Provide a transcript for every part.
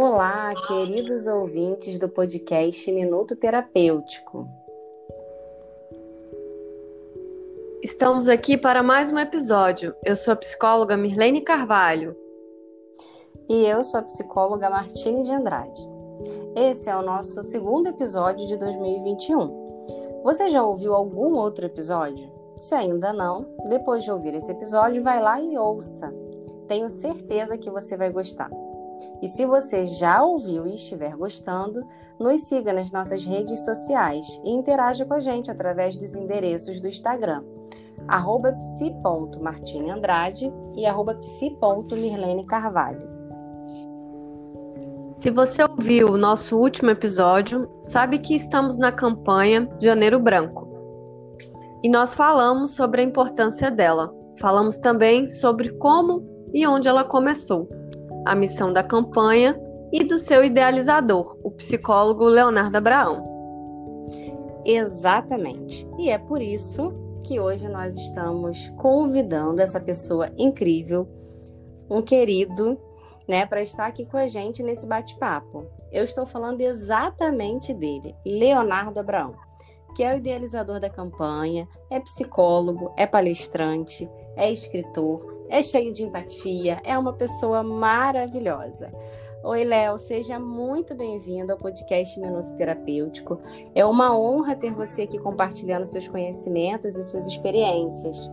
Olá, queridos ouvintes do podcast Minuto Terapêutico. Estamos aqui para mais um episódio. Eu sou a psicóloga Mirlene Carvalho. E eu sou a psicóloga Martine de Andrade. Esse é o nosso segundo episódio de 2021. Você já ouviu algum outro episódio? Se ainda não, depois de ouvir esse episódio, vai lá e ouça. Tenho certeza que você vai gostar. E se você já ouviu e estiver gostando, nos siga nas nossas redes sociais e interaja com a gente através dos endereços do Instagram, arroba psi.martineandrade e arroba psi.mirlene Carvalho. Se você ouviu o nosso último episódio, sabe que estamos na campanha Janeiro Branco. E nós falamos sobre a importância dela. Falamos também sobre como e onde ela começou a missão da campanha e do seu idealizador, o psicólogo Leonardo Abraão. Exatamente. E é por isso que hoje nós estamos convidando essa pessoa incrível, um querido, né, para estar aqui com a gente nesse bate-papo. Eu estou falando exatamente dele, Leonardo Abraão, que é o idealizador da campanha, é psicólogo, é palestrante, é escritor, é cheio de empatia, é uma pessoa maravilhosa. Oi, Léo, seja muito bem-vindo ao podcast Minuto Terapêutico. É uma honra ter você aqui compartilhando seus conhecimentos e suas experiências.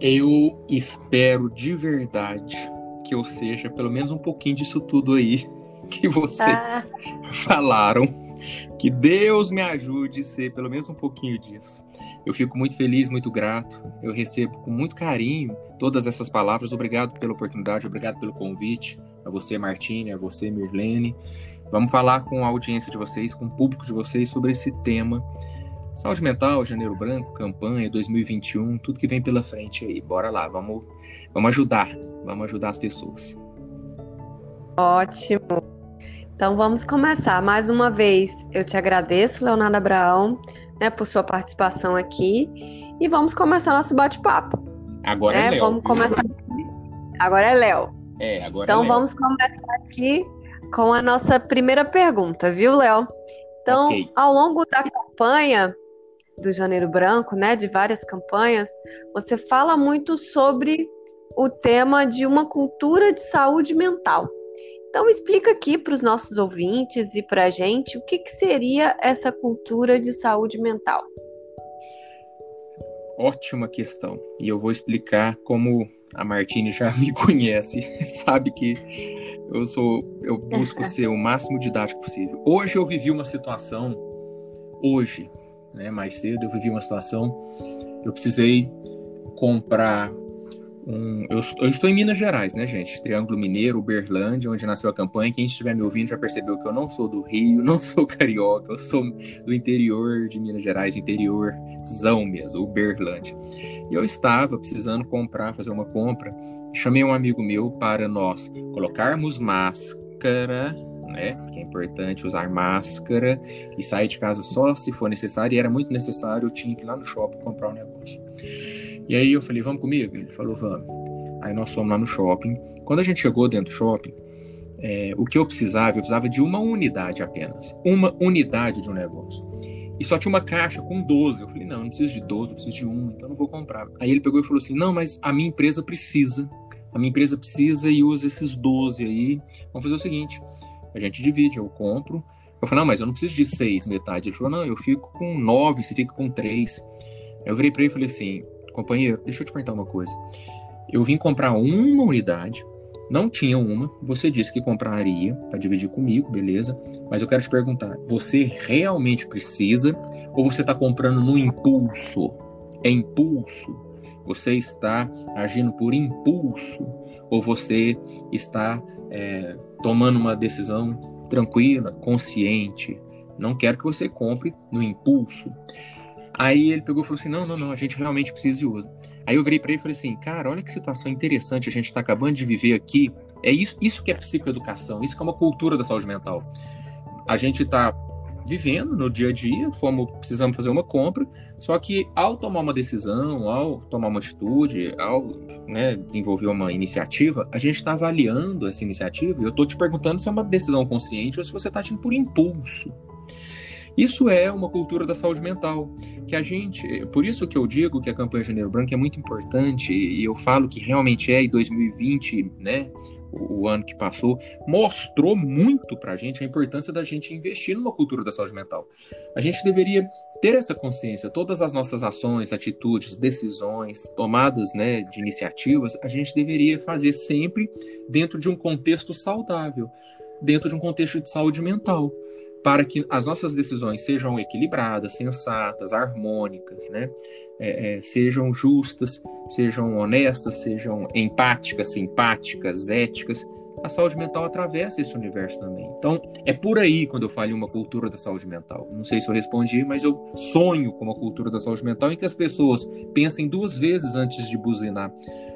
Eu espero de verdade que eu seja pelo menos um pouquinho disso tudo aí que vocês ah. falaram. Que Deus me ajude a ser pelo menos um pouquinho disso. Eu fico muito feliz, muito grato. Eu recebo com muito carinho todas essas palavras. Obrigado pela oportunidade, obrigado pelo convite. A você, Martine, a você, Mirlene. Vamos falar com a audiência de vocês, com o público de vocês sobre esse tema. Saúde mental, Janeiro Branco, campanha 2021, tudo que vem pela frente aí. Bora lá, vamos, vamos ajudar, vamos ajudar as pessoas. Ótimo. Então vamos começar. Mais uma vez, eu te agradeço, Leonardo Abraão, né, por sua participação aqui. E vamos começar nosso bate-papo. Agora é né? é Léo. Vamos viu? começar. Agora é Léo. É, agora Então é vamos começar aqui com a nossa primeira pergunta, viu, Léo? Então, okay. ao longo da campanha do Janeiro Branco, né, de várias campanhas, você fala muito sobre o tema de uma cultura de saúde mental. Então, explica aqui para os nossos ouvintes e para a gente o que, que seria essa cultura de saúde mental. Ótima questão. E eu vou explicar como a Martine já me conhece, sabe que eu sou, eu busco ser o máximo didático possível. Hoje eu vivi uma situação, hoje, né, mais cedo eu vivi uma situação, eu precisei comprar um, eu, eu, estou em Minas Gerais, né, gente? Triângulo Mineiro, Uberlândia, onde nasceu a campanha. Quem estiver me ouvindo já percebeu que eu não sou do Rio, não sou carioca, eu sou do interior de Minas Gerais, interiorzão mesmo, Uberlândia. E eu estava precisando comprar, fazer uma compra. Chamei um amigo meu para nós colocarmos máscara, né? Porque é importante usar máscara e sair de casa só se for necessário. E era muito necessário, eu tinha que ir lá no shopping comprar um negócio. E aí eu falei, vamos comigo? Ele falou, vamos. Aí nós fomos lá no shopping. Quando a gente chegou dentro do shopping, é, o que eu precisava, eu precisava de uma unidade apenas. Uma unidade de um negócio. E só tinha uma caixa com 12. Eu falei, não, não preciso de 12, eu preciso de uma, então não vou comprar. Aí ele pegou e falou assim, não, mas a minha empresa precisa. A minha empresa precisa e usa esses 12 aí. Vamos fazer o seguinte, a gente divide, eu compro. Eu falei, não, mas eu não preciso de seis metade. Ele falou, não, eu fico com nove, você fica com três. Eu virei para ele e falei assim, companheiro, deixa eu te perguntar uma coisa. Eu vim comprar uma unidade, não tinha uma, você disse que compraria para dividir comigo, beleza? Mas eu quero te perguntar, você realmente precisa ou você está comprando no impulso? É impulso? Você está agindo por impulso ou você está é, tomando uma decisão tranquila, consciente? Não quero que você compre no impulso. Aí ele pegou e falou assim: não, não, não, a gente realmente precisa e usa. Aí eu virei para ele e falei assim: cara, olha que situação interessante a gente está acabando de viver aqui. É isso, isso que é psicoeducação, isso que é uma cultura da saúde mental. A gente está vivendo no dia a dia, fomos, precisamos fazer uma compra, só que ao tomar uma decisão, ao tomar uma atitude, ao né, desenvolver uma iniciativa, a gente está avaliando essa iniciativa e eu estou te perguntando se é uma decisão consciente ou se você está agindo por impulso. Isso é uma cultura da saúde mental, que a gente, por isso que eu digo que a campanha Janeiro Branco é muito importante e eu falo que realmente é em 2020, né, o, ano que passou, mostrou muito para a gente a importância da gente investir numa cultura da saúde mental. A gente deveria ter essa consciência, todas as nossas ações, atitudes, decisões, tomadas né, de iniciativas, a gente deveria fazer sempre dentro de um contexto saudável, dentro de um contexto de saúde mental para que as nossas decisões sejam equilibradas, sensatas, harmônicas, né? É, é, sejam justas, sejam honestas, sejam empáticas, simpáticas, éticas. A saúde mental atravessa esse universo também. Então, é por aí quando eu falo em uma cultura da saúde mental. Não sei se eu respondi, mas eu sonho com uma cultura da saúde mental em que as pessoas pensem duas vezes antes de buzinar.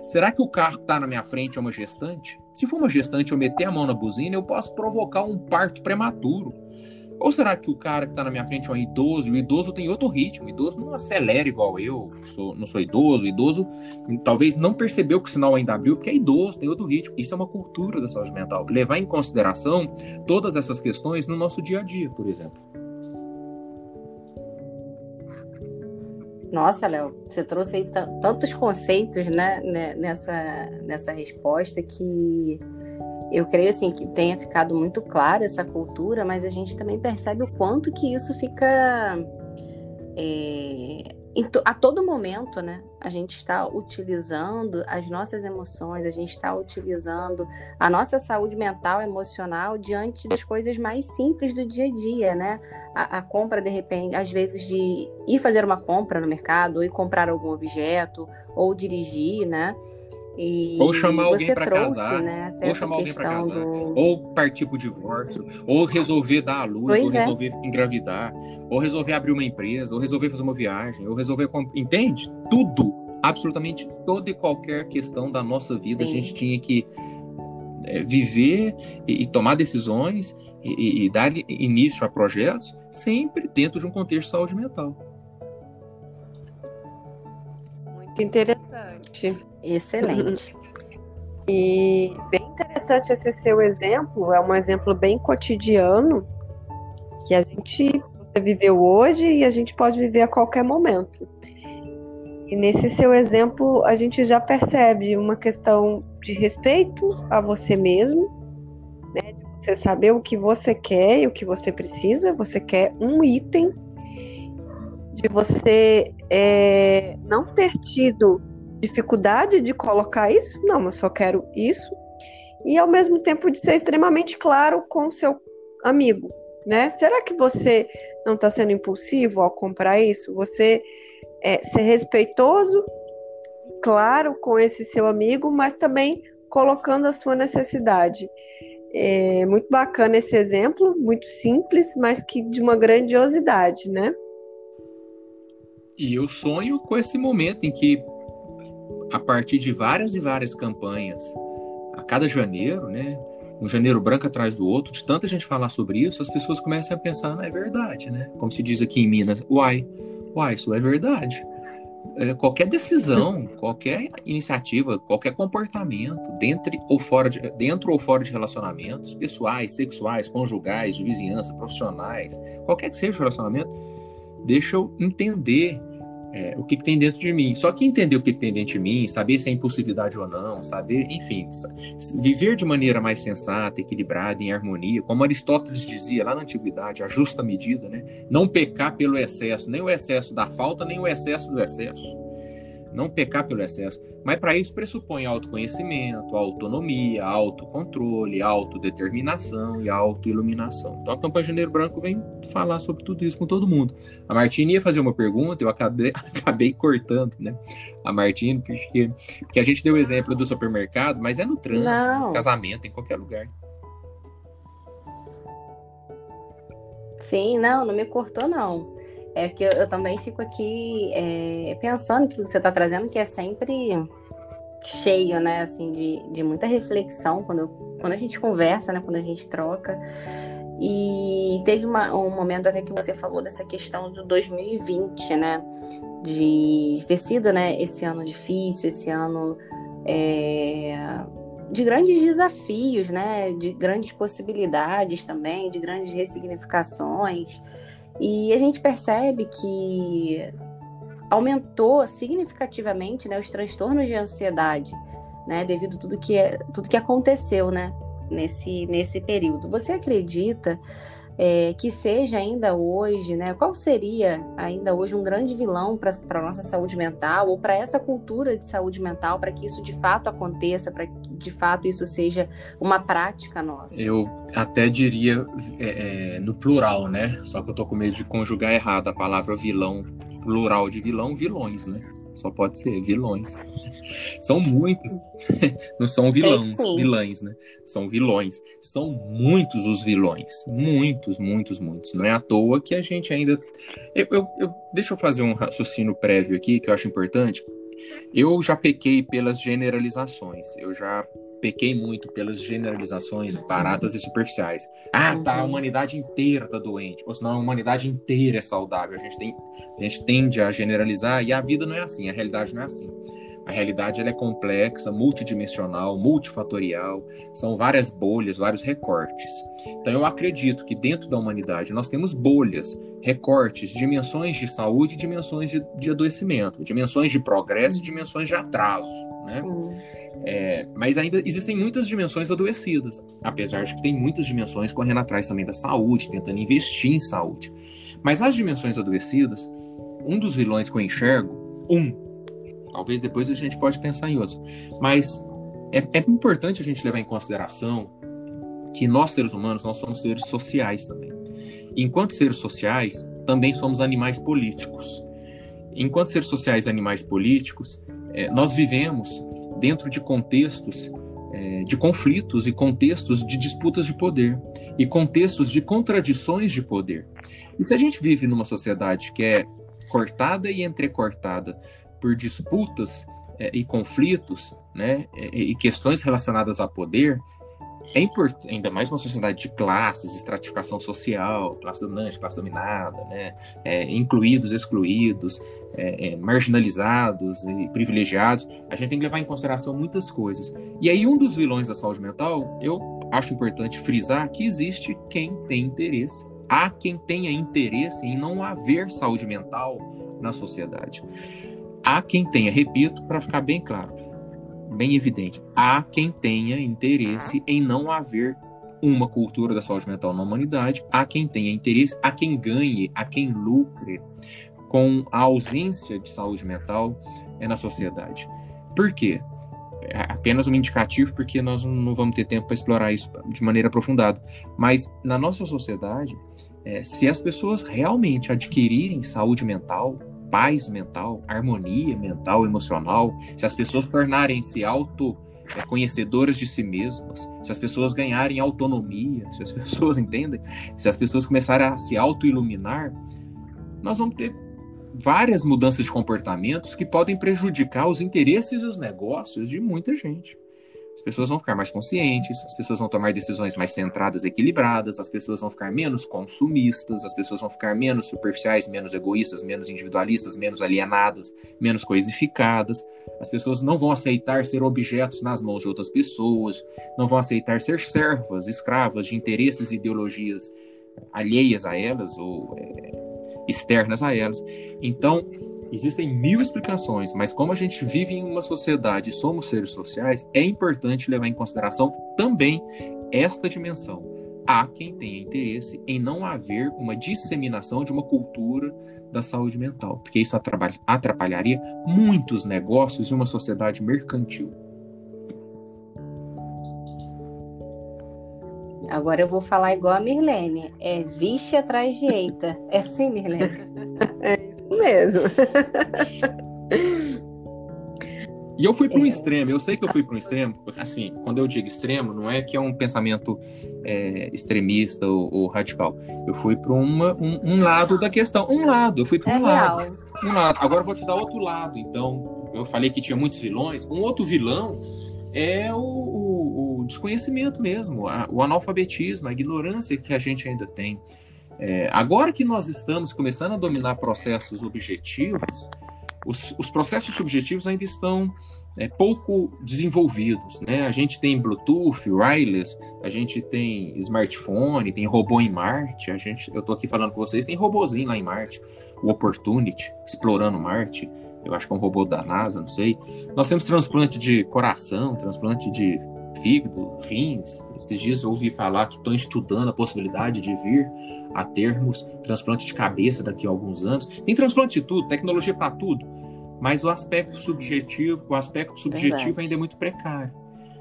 Será que o carro que está na minha frente é uma gestante? Se for uma gestante, eu meter a mão na buzina, eu posso provocar um parto prematuro. Ou será que o cara que está na minha frente é um idoso e o idoso tem outro ritmo? O idoso não acelera igual eu, sou, não sou idoso. O idoso talvez não percebeu que o sinal ainda abriu porque é idoso, tem outro ritmo. Isso é uma cultura da saúde mental. Levar em consideração todas essas questões no nosso dia a dia, por exemplo. Nossa, Léo, você trouxe aí tantos conceitos né, nessa, nessa resposta que eu creio assim que tenha ficado muito claro essa cultura, mas a gente também percebe o quanto que isso fica é, a todo momento, né? A gente está utilizando as nossas emoções, a gente está utilizando a nossa saúde mental, emocional diante das coisas mais simples do dia a dia, né? A, a compra, de repente, às vezes de ir fazer uma compra no mercado, ou ir comprar algum objeto, ou dirigir, né? E ou chamar alguém para casar, né, ou chamar alguém para casar, do... ou partir para o divórcio, ou resolver dar a luz, pois ou é. resolver engravidar, ou resolver abrir uma empresa, ou resolver fazer uma viagem, ou resolver. Entende? Tudo, absolutamente toda e qualquer questão da nossa vida, Sim. a gente tinha que é, viver e, e, tomar decisões e, e dar início a projetos sempre dentro de um contexto de saúde mental. Muito interessante. Excelente. E bem interessante esse seu exemplo, é um exemplo bem cotidiano que a gente você viveu hoje e a gente pode viver a qualquer momento. E nesse seu exemplo, a gente já percebe uma questão de respeito a você mesmo, né? De você saber o que você quer e o que você precisa. Você quer um item, de você é, não ter tido dificuldade de colocar isso, não, eu só quero isso, e ao mesmo tempo de ser extremamente claro com o seu amigo, né? Será que você não está sendo impulsivo ao comprar isso? Você é, ser respeitoso, claro com esse seu amigo, mas também colocando a sua necessidade. É muito bacana esse exemplo, muito simples, mas que de uma grandiosidade, né? E eu sonho com esse momento em que a partir de várias e várias campanhas, a cada janeiro, né? Um janeiro branco atrás do outro, de tanta gente falar sobre isso, as pessoas começam a pensar, não é verdade, né? Como se diz aqui em Minas, uai, uai, isso é verdade. É, qualquer decisão, qualquer iniciativa, qualquer comportamento, dentro ou fora de, dentro ou fora de relacionamentos pessoais, sexuais, conjugais, de vizinhança, profissionais, qualquer que seja o relacionamento, deixa eu entender é, o que, que, tem dentro de mim. Só que entender o que, que, tem dentro de mim, saber se é impulsividade ou não, saber, enfim, viver de maneira mais sensata, equilibrada, em harmonia, como Aristóteles dizia lá na antiguidade, a justa medida, né? Não pecar pelo excesso, nem o excesso da falta, nem o excesso do excesso não pecar pelo excesso. Mas para isso pressupõe autoconhecimento, autonomia, autocontrole, autodeterminação e autoiluminação. Então a campanha Janeiro Branco vem falar sobre tudo isso com todo mundo. A Martina ia fazer uma pergunta, eu acabei, acabei cortando, né? A Martina, porque, porque a gente deu o exemplo do supermercado, mas é no trânsito, no casamento, em qualquer lugar. Sim, não, não me cortou, não. É que eu, eu também fico aqui é, pensando tudo que você está trazendo, que é sempre cheio, né, assim, de, de muita reflexão quando, quando a gente conversa, né, quando a gente troca. E teve uma, um momento até que você falou dessa questão do 2020, né? De ter sido né, esse ano difícil, esse ano é, de grandes desafios, né? De grandes possibilidades também, de grandes ressignificações. E a gente percebe que aumentou significativamente né, os transtornos de ansiedade, né? Devido a tudo que, tudo que aconteceu, né? nesse, nesse período. Você acredita é, que seja ainda hoje, né? Qual seria ainda hoje um grande vilão para a nossa saúde mental ou para essa cultura de saúde mental, para que isso de fato aconteça, para que de fato isso seja uma prática nossa? Eu até diria é, é, no plural, né? Só que eu tô com medo de conjugar errado a palavra vilão, plural de vilão, vilões, né? Só pode ser vilões. São muitos. Não são vilões, vilãs, né? São vilões. São muitos os vilões. Muitos, muitos, muitos. Não é à toa que a gente ainda. Eu, eu, eu... Deixa eu fazer um raciocínio prévio aqui que eu acho importante. Eu já pequei pelas generalizações. Eu já pequei muito pelas generalizações baratas e superficiais. Ah, tá, a uhum. humanidade inteira tá doente, ou senão a humanidade inteira é saudável. A gente, tem, a gente tende a generalizar e a vida não é assim, a realidade não é assim. A realidade ela é complexa, multidimensional, multifatorial, são várias bolhas, vários recortes. Então eu acredito que dentro da humanidade nós temos bolhas, recortes, dimensões de saúde e dimensões de, de adoecimento, dimensões de progresso e dimensões de atraso. Né? É, mas ainda existem muitas dimensões adoecidas, apesar de que tem muitas dimensões correndo atrás também da saúde, tentando investir em saúde. Mas as dimensões adoecidas, um dos vilões que eu enxergo, um, talvez depois a gente pode pensar em outros, mas é, é importante a gente levar em consideração que nós seres humanos nós somos seres sociais também. Enquanto seres sociais, também somos animais políticos. Enquanto seres sociais e animais políticos, é, nós vivemos dentro de contextos é, de conflitos e contextos de disputas de poder e contextos de contradições de poder. E se a gente vive numa sociedade que é cortada e entrecortada por disputas é, e conflitos, né, e, e questões relacionadas a poder, é importante, ainda mais uma sociedade de classes, estratificação social, classe dominante, classe dominada, né? É, incluídos, excluídos, é, é, marginalizados e privilegiados, a gente tem que levar em consideração muitas coisas. E aí, um dos vilões da saúde mental, eu acho importante frisar que existe quem tem interesse. Há quem tenha interesse em não haver saúde mental na sociedade. Há quem tenha, repito, para ficar bem claro, bem evidente, há quem tenha interesse em não haver uma cultura da saúde mental na humanidade, há quem tenha interesse, há quem ganhe, há quem lucre com a ausência de saúde mental na sociedade. Por quê? É apenas um indicativo, porque nós não vamos ter tempo para explorar isso de maneira aprofundada. Mas na nossa sociedade, é, se as pessoas realmente adquirirem saúde mental, paz mental, harmonia mental, emocional, se as pessoas tornarem-se auto é, conhecedoras de si mesmas, se as pessoas ganharem autonomia, se as pessoas entendem, se as pessoas começarem a se auto-iluminar, nós vamos ter várias mudanças de comportamentos que podem prejudicar os interesses e os negócios de muita gente. As pessoas vão ficar mais conscientes, as pessoas vão tomar decisões mais centradas equilibradas, as pessoas vão ficar menos consumistas, as pessoas vão ficar menos superficiais, menos egoístas, menos individualistas, menos alienadas, menos coisificadas. As pessoas não vão aceitar ser objetos nas mãos de outras pessoas, não vão aceitar ser servas, escravas de interesses e ideologias alheias a elas ou é, externas a elas. Então, existem mil explicações, mas como a gente vive em uma sociedade e somos seres sociais, é importante levar em consideração também esta dimensão. Há quem tenha interesse em não haver uma disseminação de uma cultura da saúde mental, porque isso atrapalharia muitos negócios de uma sociedade mercantil. Agora eu vou falar igual a Mirlene. É vixe atrás de eita. É assim, Mirlene? é mesmo. E eu fui para um é. extremo, eu sei que eu fui para um extremo, assim, quando eu digo extremo, não é que é um pensamento é, extremista ou, ou, radical. Eu fui para um, um, lado da questão, um lado, eu fui para um é lado. Um lado. Agora eu vou te dar outro lado. Então, eu falei que tinha muitos vilões. Um outro vilão é o, o desconhecimento mesmo, a, o analfabetismo, a ignorância que a gente ainda tem. É, agora que nós estamos começando a dominar processos objetivos, os, os processos subjetivos ainda estão é, pouco desenvolvidos. Né? A gente tem Bluetooth, wireless, a gente tem smartphone, tem robô em Marte. A gente, eu estou aqui falando com vocês, tem robôzinho lá em Marte, o Opportunity, explorando Marte. Eu acho que é um robô da NASA, não sei. Nós temos transplante de coração, transplante de fígado, rins. Esses dias eu ouvi falar que estão estudando a possibilidade de vir a termos transplante de cabeça daqui a alguns anos. Tem transplante de tudo, tecnologia para tudo. Mas o aspecto subjetivo, o aspecto subjetivo Verdade. ainda é muito precário.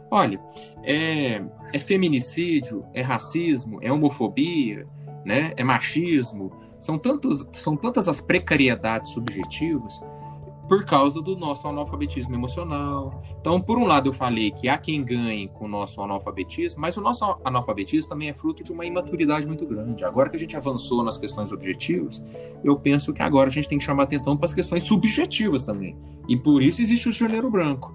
Olha, é, é feminicídio, é racismo, é homofobia, né? é machismo. São, tantos, são tantas as precariedades subjetivas por causa do nosso analfabetismo emocional. Então, por um lado, eu falei que há quem ganhe com o nosso analfabetismo, mas o nosso analfabetismo também é fruto de uma imaturidade muito grande. Agora que a gente avançou nas questões objetivas, eu penso que agora a gente tem que chamar atenção para as questões subjetivas também. E por isso existe o janeiro branco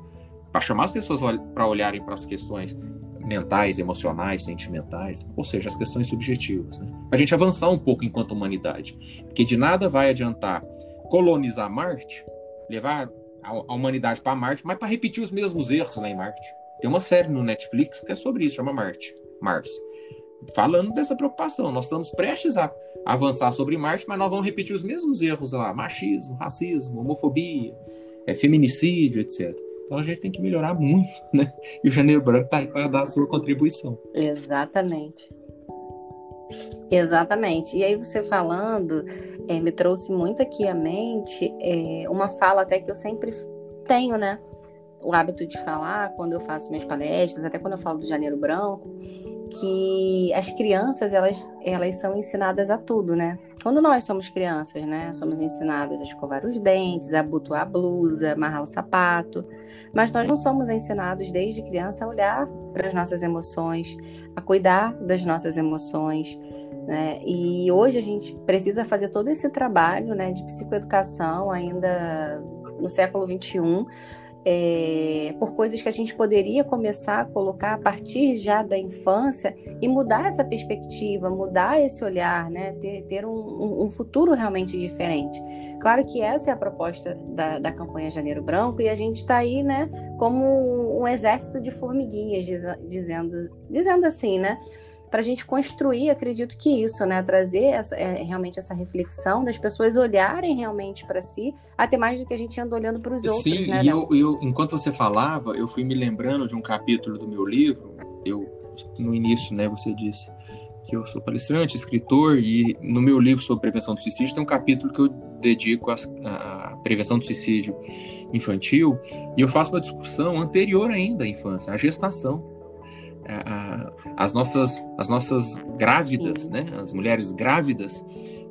para chamar as pessoas para olharem para as questões mentais, emocionais, sentimentais, ou seja, as questões subjetivas, né? Para a gente avançar um pouco enquanto humanidade, porque de nada vai adiantar colonizar Marte levar a, humanidade para Marte, mas para repetir os mesmos erros lá em Marte. Tem uma série no Netflix que é sobre isso, chama Marte, Mars. Falando dessa preocupação, nós estamos prestes a avançar sobre Marte, mas nós vamos repetir os mesmos erros lá: machismo, racismo, homofobia, é, feminicídio, etc. Então a gente tem que melhorar muito, né? E o Janeiro Branco está aí para dar a sua contribuição. Exatamente. Exatamente. E aí você falando, é, me trouxe muito aqui à mente é, uma fala até que eu sempre tenho, né? O hábito de falar quando eu faço minhas palestras, até quando eu falo do Janeiro Branco, que as crianças elas, elas são ensinadas a tudo, né? Quando nós somos crianças, né, somos ensinadas a escovar os dentes, a abotoar a blusa, amarrar o sapato, mas nós não somos ensinados desde criança a olhar para as nossas emoções, a cuidar das nossas emoções, né? E hoje a gente precisa fazer todo esse trabalho, né, de psicoeducação ainda no século 21 é, por coisas que a gente poderia começar a colocar a partir já da infância e mudar essa perspectiva, mudar esse olhar, né? ter, ter um, um, futuro realmente diferente. Claro que essa é a proposta da, da campanha Janeiro Branco e a gente está aí né, como um exército de formiguinhas, dizendo, dizendo assim, né? Para a gente construir, acredito que isso, né? Trazer essa, é, realmente essa reflexão das pessoas olharem realmente para si, até mais do que a gente anda olhando para os outros. Sim, né, e eu, eu, enquanto você falava, eu fui me lembrando de um capítulo do meu livro. Eu, no início, né, você disse que eu sou palestrante, escritor, e no meu livro sobre prevenção do suicídio tem um capítulo que eu dedico à prevenção do suicídio infantil, e eu faço uma discussão anterior ainda à infância, à gestação as nossas as nossas grávidas, Sim. né? As mulheres grávidas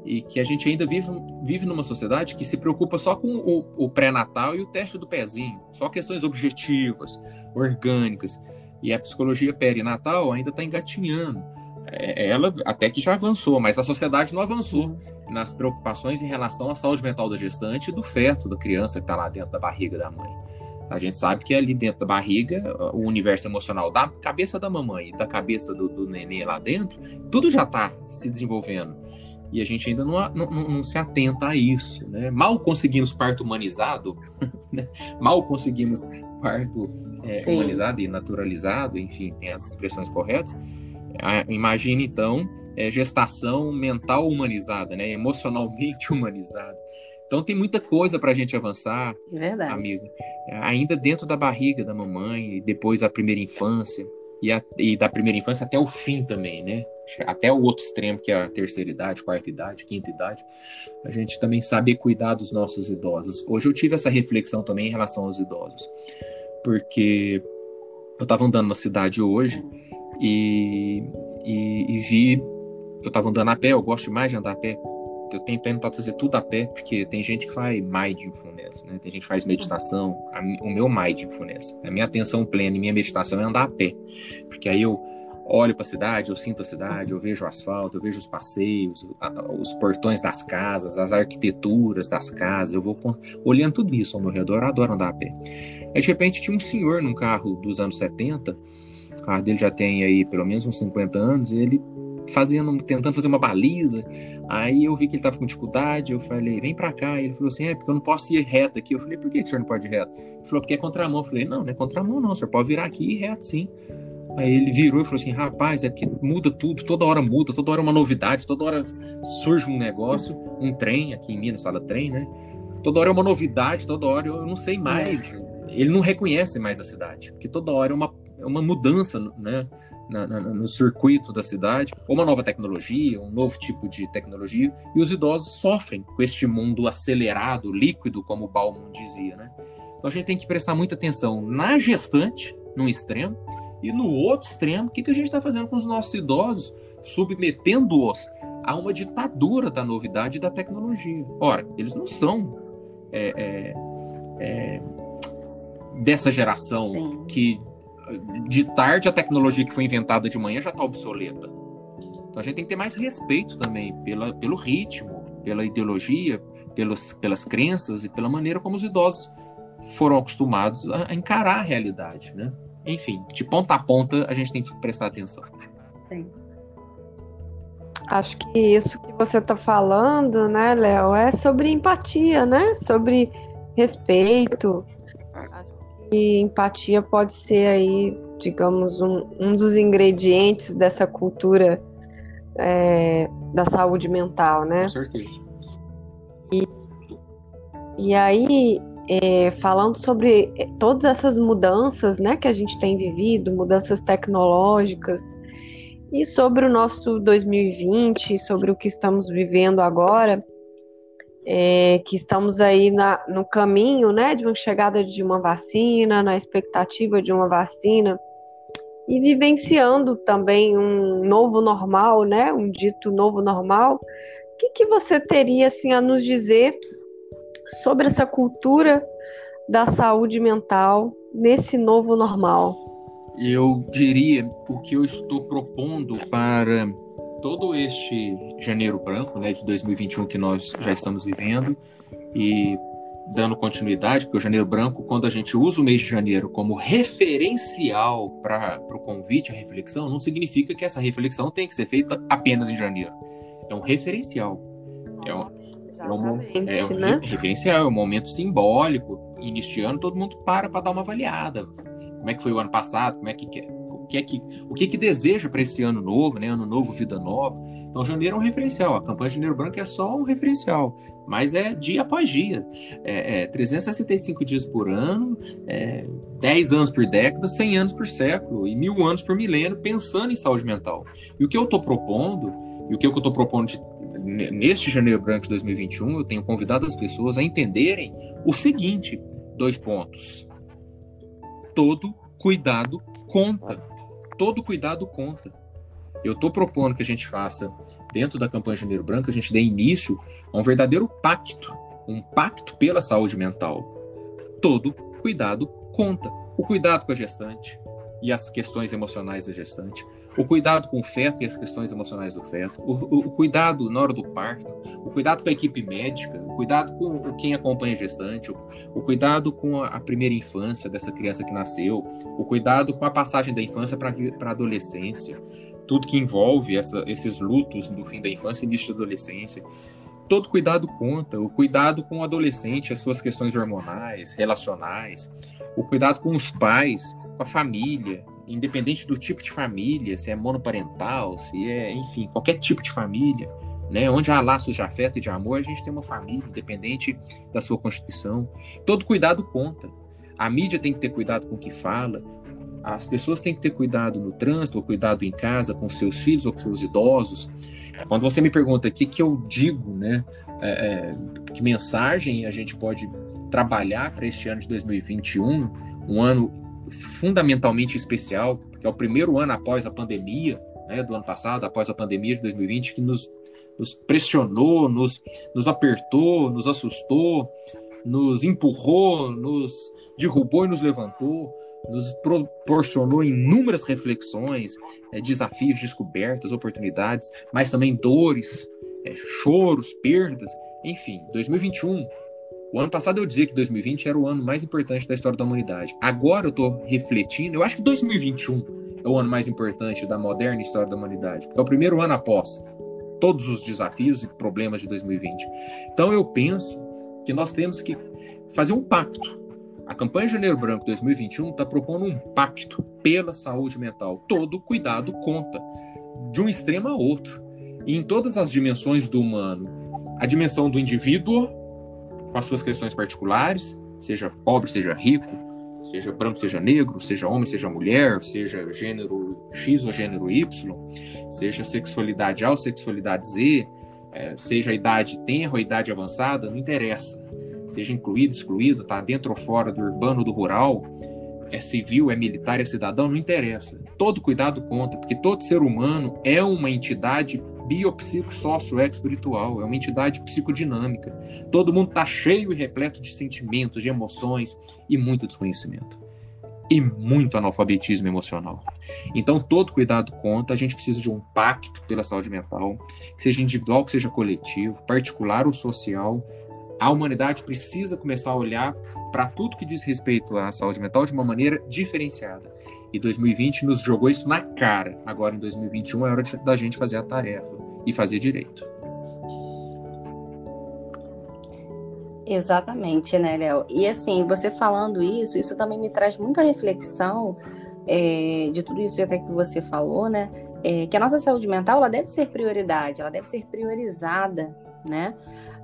e que a gente ainda vive, vive numa sociedade que se preocupa só com o, o pré-natal e o teste do pezinho, só questões objetivas, orgânicas. E a psicologia perinatal ainda está engatinhando. É, ela até que já avançou, mas a sociedade não avançou nas preocupações em relação à saúde mental da gestante e do feto, da criança que está lá dentro da barriga da mãe. A gente sabe que ali dentro da barriga, o universo emocional da cabeça da mamãe e da cabeça do, do nenê lá dentro, tudo já está se desenvolvendo. E a gente ainda não, não, não, se atenta a isso. Né? Mal conseguimos parto humanizado, né? mal conseguimos parto é, humanizado e naturalizado, enfim, tem as expressões corretas. Imagine então é, gestação mental humanizada, né? emocionalmente humanizada. Então tem muita coisa para a gente avançar, Verdade. amiga. Ainda dentro da barriga da mamãe, e depois da primeira infância, e, a, e, da primeira infância até o fim também, né? Até o outro extremo, que é a terceira idade, quarta idade, quinta idade. A gente também sabe cuidar dos nossos idosos. Hoje eu tive essa reflexão também em relação aos idosos. Porque eu estava andando na cidade hoje e, e, e vi. Eu estava andando a pé, eu gosto mais de andar a pé eu tenho tentado fazer tudo a pé, porque tem gente que faz mindfulness, né? Tem gente que faz meditação. A, o meu mindfulness, a minha atenção plena e minha meditação é andar a pé. Porque aí eu olho para a cidade, eu sinto a cidade, eu vejo o asfalto, eu vejo os passeios, os portões das casas, as arquiteturas das casas, eu vou olhando tudo isso ao meu redor, eu adoro andar a pé. Aí, de repente tinha um senhor num carro dos anos 70 o carro dele já tem aí pelo menos uns 50 anos, e ele fazendo, tentando fazer uma baliza. Aí eu vi que ele tava com dificuldade, eu falei, vem pra cá. Ele falou assim, é porque eu não posso ir reto aqui. Eu falei, por que, o senhor não pode ir reto? Ele falou, porque é contramão. Eu falei, não, não é contramão não, o senhor pode virar aqui e ir reto sim. Aí ele virou e falou assim, rapaz, é porque muda tudo, toda hora muda, toda hora é uma novidade, toda hora surge um negócio, um trem, aqui em Minas fala trem, né? Toda hora é uma novidade, toda hora eu não sei mais. Ele não reconhece mais a cidade, porque toda hora é uma, é uma mudança, né? Na, na, no circuito da cidade, uma nova tecnologia, um novo tipo de tecnologia, e os idosos sofrem com este mundo acelerado, líquido, como o Bauman dizia, né? Então a gente tem que prestar muita atenção na gestante, num extremo, e no outro extremo, o que, que a gente está fazendo com os nossos idosos, submetendo-os a uma ditadura da novidade e da tecnologia. Ora, eles não são é, é, é, dessa geração Sim. que de tarde a tecnologia que foi inventada de manhã já está obsoleta. Então a gente tem que ter mais respeito também pela, pelo ritmo, pela ideologia, pelos, pelas crenças e pela maneira como os idosos foram acostumados a, encarar a realidade, né? Enfim, de ponta a ponta a gente tem que prestar atenção. Sim. Acho que isso que você está falando, né, Léo, é sobre empatia, né? Sobre respeito, que empatia pode ser aí, digamos, um, um dos ingredientes dessa cultura é, da saúde mental, né? Com certeza. E, e aí, é, falando sobre é, todas essas mudanças, né, que a gente tem vivido, mudanças tecnológicas, e sobre o nosso 2020, sobre o que estamos vivendo agora, é, que estamos aí na, no caminho né, de uma chegada de uma vacina, na expectativa de uma vacina, e vivenciando também um novo normal, né, um dito novo normal. O que, que você teria assim, a nos dizer sobre essa cultura da saúde mental nesse novo normal? Eu diria o que eu estou propondo para todo este janeiro branco, né, de 2021 que nós já estamos vivendo e dando continuidade, porque o janeiro branco, quando a gente usa o mês de janeiro como referencial para o convite à reflexão, não significa que essa reflexão tem que ser feita apenas em janeiro. É um referencial. É um, é um, é um né? referencial, é um momento simbólico. Iniciando, todo mundo para para dar uma avaliada. Como é que foi o ano passado? Como é que que é que, o que, que deseja para esse ano novo, né? Ano novo, vida nova. Então, janeiro é um referencial. A campanha de Janeiro Branco é só um referencial, mas é dia após dia. É, é 365 dias por ano, é 10 anos por década, 100 anos por século e mil anos por milênio, pensando em saúde mental. E o que eu estou propondo, e o que eu estou propondo de, neste Janeiro Branco de 2021, eu tenho convidado as pessoas a entenderem o seguinte: dois pontos. Todo cuidado conta todo cuidado conta. Eu estou propondo que a gente faça, dentro da campanha de Janeiro Branco, a gente dê início a um verdadeiro pacto, um pacto pela saúde mental. Todo cuidado conta. O cuidado com a gestante, e as questões emocionais da gestante, o cuidado com o feto e as questões emocionais do feto, o, o, o, cuidado na hora do parto, o cuidado com a equipe médica, o cuidado com quem acompanha a gestante, o, o cuidado com a, a, primeira infância dessa criança que nasceu, o cuidado com a passagem da infância para a adolescência, tudo que envolve essa, esses lutos do fim da infância e início da adolescência. Todo cuidado conta, o cuidado com o adolescente, as suas questões hormonais, relacionais, o cuidado com os pais, com a família, independente do tipo de família, se é monoparental, se é, enfim, qualquer tipo de família, né? Onde há laços de afeto e de amor, a gente tem uma família, independente da sua constituição. Todo cuidado conta. A mídia tem que ter cuidado com o que fala, as pessoas têm que ter cuidado no trânsito, ou cuidado em casa com seus filhos ou com seus idosos. Quando você me pergunta o que, que eu digo, né? É, é, que mensagem a gente pode trabalhar para este ano de 2021, um ano fundamentalmente especial, porque é o primeiro ano após a pandemia, né, do ano passado, após a pandemia de 2020, que nos, nos pressionou, nos, nos apertou, nos assustou, nos empurrou, nos derrubou e nos levantou, nos proporcionou inúmeras reflexões, é, desafios, descobertas, oportunidades, mas também dores, é, choros, perdas. Enfim, 2021 o ano passado eu dizia que 2020 era o ano mais importante da história da humanidade. Agora eu estou refletindo, eu acho que 2021 é o ano mais importante da moderna história da humanidade, é o primeiro ano após todos os desafios e problemas de 2020. Então eu penso que nós temos que fazer um pacto. A campanha Janeiro Branco 2021 está propondo um pacto pela saúde mental. Todo cuidado conta, de um extremo a outro. E em todas as dimensões do humano. A dimensão do indivíduo, com as suas questões particulares, seja pobre, seja rico, seja branco, seja negro, seja homem, seja mulher, seja gênero X ou gênero Y, seja sexualidade A ou sexualidade Z, é, seja a idade tenra ou idade avançada, não interessa. Seja incluído, excluído, tá dentro ou fora do urbano, do rural, é civil, é militar, é cidadão, não interessa. Todo cuidado conta, porque todo ser humano é uma entidade biopsico-sócio-espiritual, é uma entidade psicodinâmica. Todo mundo está cheio e repleto de sentimentos, de emoções e muito desconhecimento. E muito analfabetismo emocional. Então, todo cuidado conta. A gente precisa de um pacto pela saúde mental, que seja individual, que seja coletivo, particular ou social, a humanidade precisa começar a olhar para tudo que diz respeito à saúde mental de uma maneira diferenciada. E 2020 nos jogou isso na cara. Agora, em 2021, é hora de, da gente fazer a tarefa e fazer direito. Exatamente, né, Léo? E assim, você falando isso, isso também me traz muita reflexão é, de tudo isso até que você falou, né? É, que a nossa saúde mental ela deve ser prioridade, ela deve ser priorizada, né?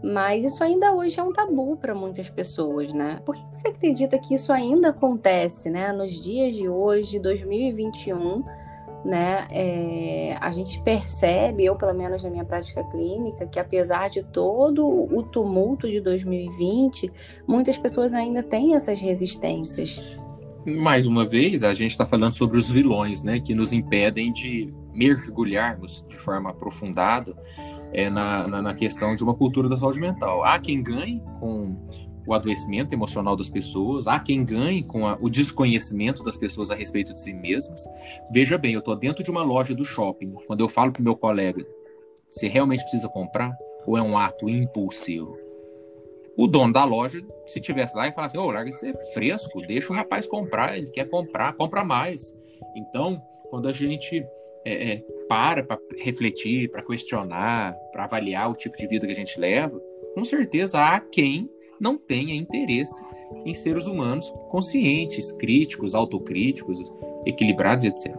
Mas isso ainda hoje é um tabu para muitas pessoas, né? Por que você acredita que isso ainda acontece, né? Nos dias de hoje, 2021, né? É, a gente percebe, eu pelo menos na minha prática clínica, que apesar de todo o tumulto de 2020, muitas pessoas ainda têm essas resistências. Mais uma vez, a gente está falando sobre os vilões, né? Que nos impedem de mergulharmos de forma aprofundada é, na, na, na, questão de uma cultura da saúde mental. Há quem ganhe com o adoecimento emocional das pessoas, há quem ganhe com a, o desconhecimento das pessoas a respeito de si mesmas. Veja bem, eu estou dentro de uma loja do shopping, quando eu falo para meu colega, você realmente precisa comprar ou é um ato impulsivo? O dono da loja, se tivesse lá, ia falar assim: ô, oh, larga de ser fresco, deixa o rapaz comprar, ele quer comprar, compra mais. Então, quando a gente é, é, para para refletir, para questionar, para avaliar o tipo de vida que a gente leva, com certeza há quem não tenha interesse em seres humanos conscientes, críticos, autocríticos, equilibrados, etc.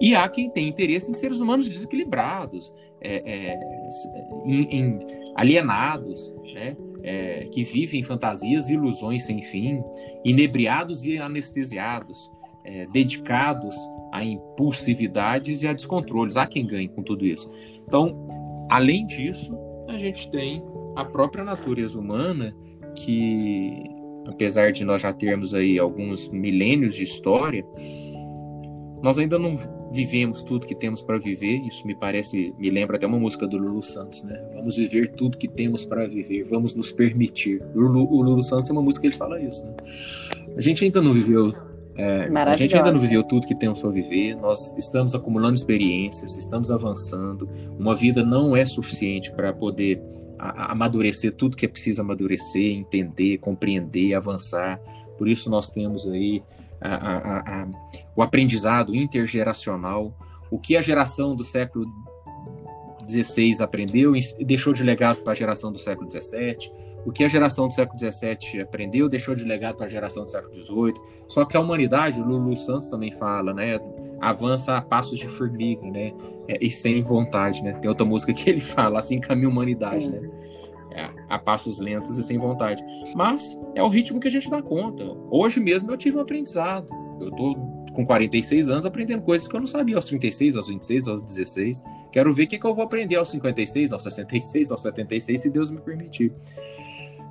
E há quem tem interesse em seres humanos desequilibrados, é, é, em, em alienados, né? É, que vivem fantasias e ilusões sem fim, inebriados e anestesiados, é, dedicados a impulsividades e a descontroles. Há quem ganhe com tudo isso. Então, além disso, a gente tem a própria natureza humana que, apesar de nós já termos aí alguns milênios de história, nós ainda não vivemos tudo que temos para viver. Isso me parece, me lembra até uma música do Lulu Santos, né? Vamos viver tudo que temos para viver, vamos nos permitir. O Lulu, o Lulu Santos tem uma música que ele fala isso, né? A gente ainda não viveu é, a gente ainda não viveu tudo que temos para viver, nós estamos acumulando experiências, estamos avançando. Uma vida não é suficiente para poder amadurecer tudo que é preciso amadurecer, entender, compreender, avançar. Por isso nós temos aí a, a, o aprendizado intergeracional, o que a geração do século XVI aprendeu e deixou de legado para a geração do século XVII, o que a geração do século XVII aprendeu deixou de legado para a geração do século XVIII. Só que a humanidade, o Lulu Santos também fala, né, avança a passos de formiga, né, é, e sem vontade, né. Tem outra música que ele fala, assim caminha a humanidade, né, é, a passos lentos e sem vontade. Mas é o ritmo que a gente dá conta. Hoje mesmo eu tive um aprendizado. Eu tô com 46 anos aprendendo coisas que eu não sabia aos 36, aos 26, aos 16. Quero ver o que, que eu vou aprender aos 56, aos 66, aos 76, se Deus me permitir.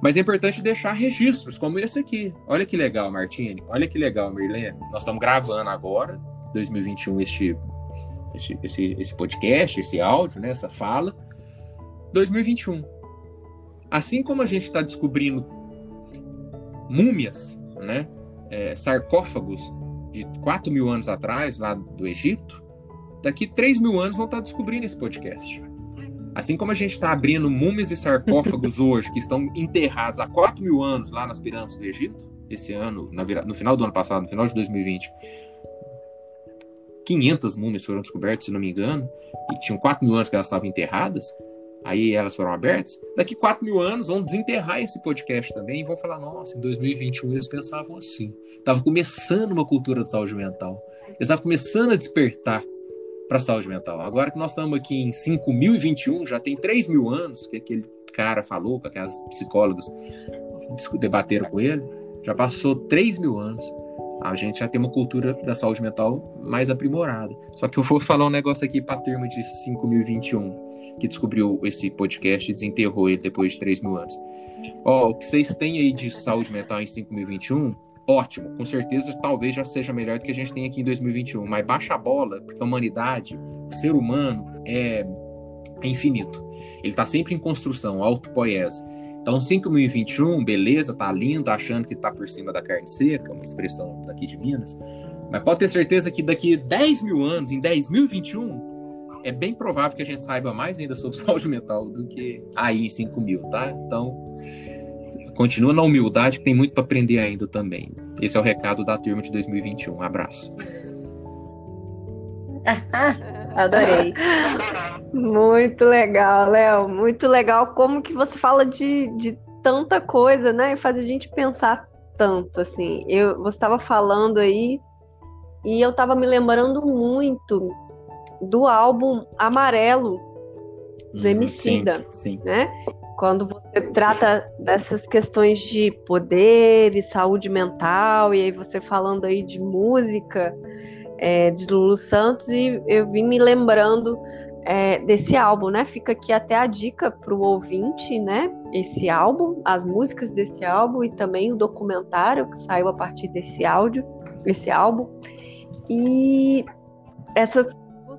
Mas é importante deixar registros como esse aqui. Olha que legal, Martini. Olha que legal, Mirlene. Nós estamos gravando agora, 2021, este, este, esse, esse podcast, esse áudio, né, essa fala. 2021. Assim como a gente está descobrindo múmias, né, é, sarcófagos de 4 mil anos atrás, lá do Egito, daqui 3 mil anos vão estar descobrindo esse podcast. Assim como a gente está abrindo múmias e sarcófagos hoje que estão enterrados há 4 mil anos lá nas pirâmides do Egito, esse ano, no final do ano passado, no final de 2020, 500 múmias foram descobertas, se não me engano, e tinham 4 mil anos que elas estavam enterradas, aí elas foram abertas. Daqui 4 mil anos vão desenterrar esse podcast também e vão falar: nossa, em 2021 eles pensavam assim. Estava começando uma cultura de saúde mental. Eles estavam começando a despertar para a saúde mental. Agora que nós estamos aqui em 5021, já tem 3 mil anos que aquele cara falou, com aquelas psicólogas debateram com ele, já passou 3 mil anos. A gente já tem uma cultura da saúde mental mais aprimorada. Só que eu vou falar um negócio aqui para termo de 5021, que descobriu esse podcast e desenterrou ele depois de 3 mil anos. Ó, o que vocês têm aí de saúde mental em 5021 ótimo, com certeza talvez já seja melhor do que a gente tem aqui em 2021, mas baixa a bola, porque a humanidade, o ser humano é, é infinito. Ele está sempre em construção, autopoiese. Então, 5021, beleza, tá lindo, achando que tá por cima da carne seca, uma expressão daqui de Minas. Mas pode ter certeza que daqui 10 mil anos, em 10.021, é bem provável que a gente saiba mais ainda sobre saúde mental do que aí em 5 mil, tá? Então, continua na humildade, que tem muito para aprender ainda também. Esse é o recado da turma de 2021. Um abraço. Adorei. Muito legal, Léo. Muito legal como que você fala de, de tanta coisa, né? E faz a gente pensar tanto, assim. Eu, você estava falando aí e eu estava me lembrando muito do álbum Amarelo do uhum, Emicida, sim, sim. né? Quando você trata dessas questões de poder e saúde mental, e aí você falando aí de música é, de Lulu Santos, e eu vim me lembrando é, desse álbum, né? Fica aqui até a dica para o ouvinte, né? Esse álbum, as músicas desse álbum e também o documentário que saiu a partir desse áudio, esse álbum. E essas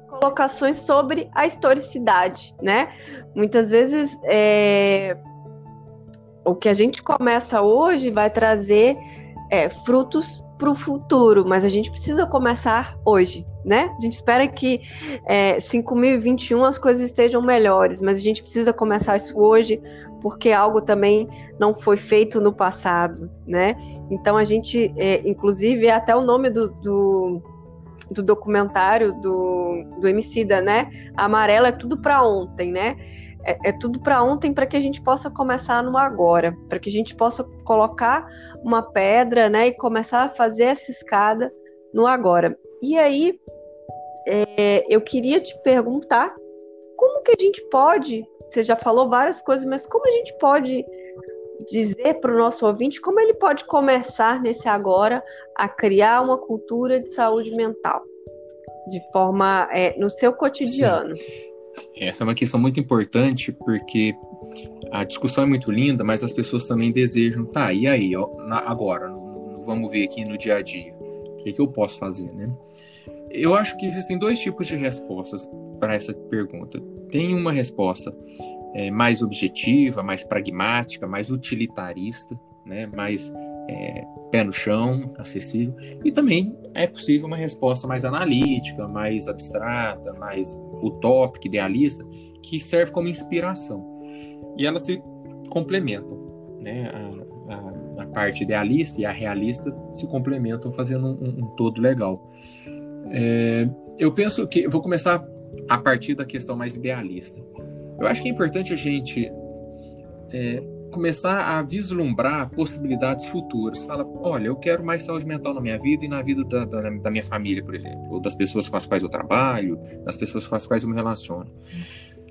colocações sobre a historicidade, né? Muitas vezes é, o que a gente começa hoje vai trazer é, frutos para o futuro, mas a gente precisa começar hoje, né? A gente espera que é, 5021 as coisas estejam melhores, mas a gente precisa começar isso hoje, porque algo também não foi feito no passado, né? Então a gente, é, inclusive, é até o nome do, do do documentário do, do Emicida, né? A amarela é tudo para ontem, né? É, é tudo para ontem para que a gente possa começar no agora, para que a gente possa colocar uma pedra, né? E começar a fazer essa escada no agora. E aí, é, eu queria te perguntar como que a gente pode, você já falou várias coisas, mas como a gente pode dizer para o nosso ouvinte como ele pode começar nesse agora a criar uma cultura de saúde mental, de forma é, no seu cotidiano. Sim. Essa é uma questão muito importante porque a discussão é muito linda, mas as pessoas também desejam, tá, e aí, ó, na, agora, no, no, vamos ver aqui no dia a dia, o que, que eu posso fazer, né? Eu acho que existem dois tipos de respostas para essa pergunta. Tem uma resposta é, mais objetiva, mais pragmática, mais utilitarista, né, mais é, pé no chão, acessível. E também é possível uma resposta mais analítica, mais abstrata, mais utópica, idealista, que serve como inspiração. E elas se complementam. Né? A, a, a parte idealista e a realista se complementam, fazendo um, um todo legal. É, eu penso que. Vou começar a partir da questão mais idealista. Eu acho que é importante a gente é, começar a vislumbrar possibilidades futuras. Fala, olha, eu quero mais saúde mental na minha vida e na vida da, da, da, minha família, por exemplo, ou das pessoas com as quais eu trabalho, das pessoas com as quais eu me relaciono.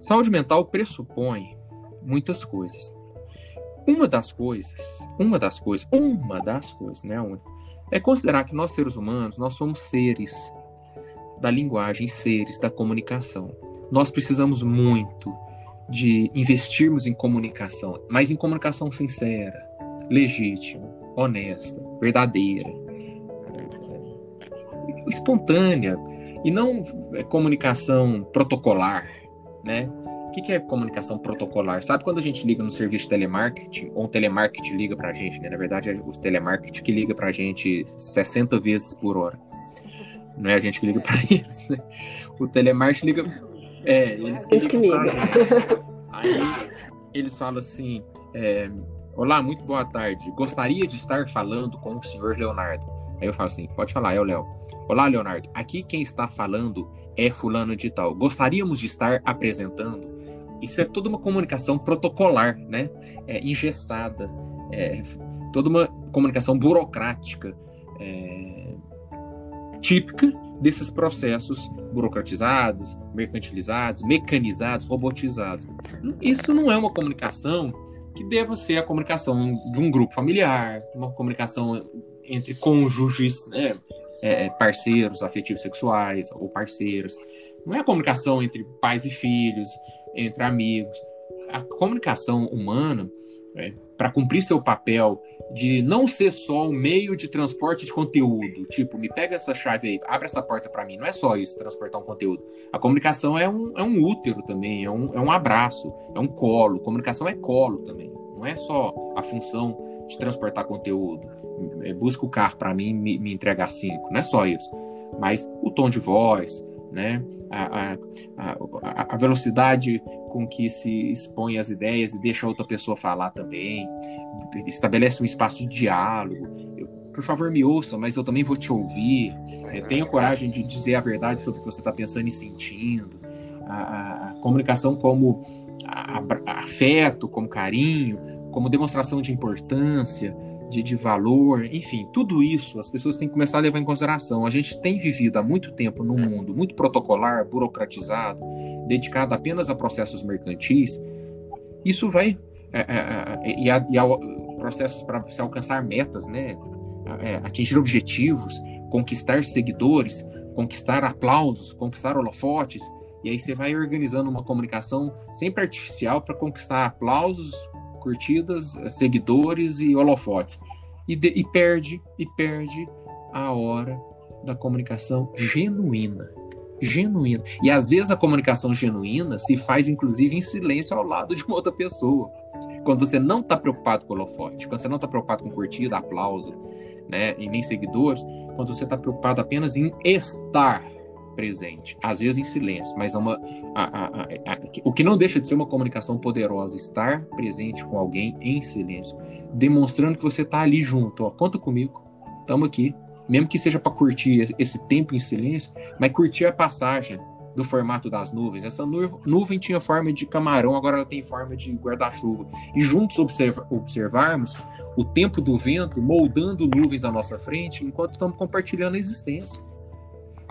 Saúde mental pressupõe muitas coisas. Uma das coisas, uma das coisas, uma das coisas, né, é considerar que nós seres humanos, nós somos seres da linguagem, seres da comunicação. Nós precisamos muito de investirmos em comunicação, mas em comunicação sincera, legítima, honesta, verdadeira, espontânea e não é, comunicação protocolar, né? O que é comunicação protocolar? Sabe quando a gente liga no serviço de telemarketing, ou um telemarketing liga pra gente, né? Na verdade, é o telemarketing que liga pra gente 60 vezes por hora. Não é a gente que liga pra eles, né? O telemarketing liga é, eles que, que liga. Aí eles falam assim: é, Olá, muito boa tarde. Gostaria de estar falando com o senhor Leonardo. Aí eu falo assim, pode falar, é o Léo. Olá, Leonardo. Aqui quem está falando é fulano de tal. Gostaríamos de estar apresentando. Isso é toda uma comunicação protocolar, né? É, engessada, é, toda uma comunicação burocrática, é, típica desses processos burocratizados, mercantilizados, mecanizados, robotizados. Isso não é uma comunicação que deva ser a comunicação de um grupo familiar, uma comunicação entre cônjuges, né? É, é, parceiros afetivos sexuais ou parceiros. Não é a comunicação entre pais e filhos, entre amigos. A comunicação humana, é, para cumprir seu papel de não ser só um meio de transporte de conteúdo, tipo, me pega essa chave aí, abre essa porta para mim. Não é só isso, transportar um conteúdo. A comunicação é um, é um útero também, é um, é um abraço, é um colo. Comunicação é colo também. Não é só a função de transportar conteúdo. É, busca o carro para mim me, me entregar cinco. Não é só isso. Mas o tom de voz, né? A, a, a, a, velocidade com que se expõe as ideias e deixa a outra pessoa falar também, estabelece um espaço de diálogo. Eu, por favor, me ouça, mas eu também vou te ouvir. É, tenha coragem de dizer a verdade sobre o que você está pensando e sentindo. A, comunicação como afeto, como carinho, como demonstração de importância, de, de valor, enfim, tudo isso as pessoas têm que começar a levar em consideração. A gente tem vivido há muito tempo num mundo muito protocolar, burocratizado, dedicado apenas a processos mercantis. Isso vai. É, é, é e, a, e a, processos para se alcançar metas, né? É, atingir objetivos, conquistar seguidores, conquistar aplausos, conquistar holofotes. E aí você vai organizando uma comunicação sempre artificial para conquistar aplausos, curtidas, seguidores e holofotes. E, de, e perde, e perde a hora da comunicação genuína. Genuína. E às vezes a comunicação genuína se faz, inclusive, em silêncio ao lado de uma outra pessoa. Quando você não está preocupado com holofote, quando você não está preocupado com curtida, aplauso, né, e nem seguidores, quando você está preocupado apenas em estar presente, às vezes em silêncio, mas é uma, a, a, a, o que não deixa de ser uma comunicação poderosa, estar presente com alguém em silêncio, demonstrando que você está ali junto, ó, conta comigo, estamos aqui, mesmo que seja para curtir esse tempo em silêncio, mas curtir a passagem do formato das nuvens. Essa nuvem, nuvem tinha forma de camarão, agora ela tem forma de guarda-chuva. E juntos observa, observarmos o tempo do vento moldando nuvens à nossa frente enquanto estamos compartilhando a existência.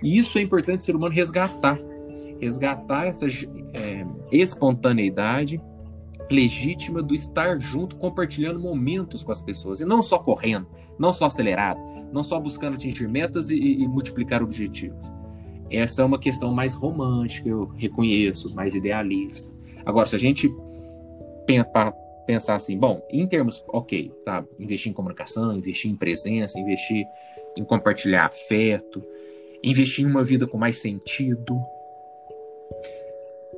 E isso é importante o ser humano resgatar. Resgatar essa é, espontaneidade legítima do estar junto, compartilhando momentos com as pessoas. E não só correndo, não só acelerado, não só buscando atingir metas e, e multiplicar objetivos. Essa é uma questão mais romântica, eu reconheço, mais idealista. Agora, se a gente pensar assim, bom, em termos, ok, tá, investir em comunicação, investir em presença, investir em compartilhar afeto, investir em uma vida com mais sentido.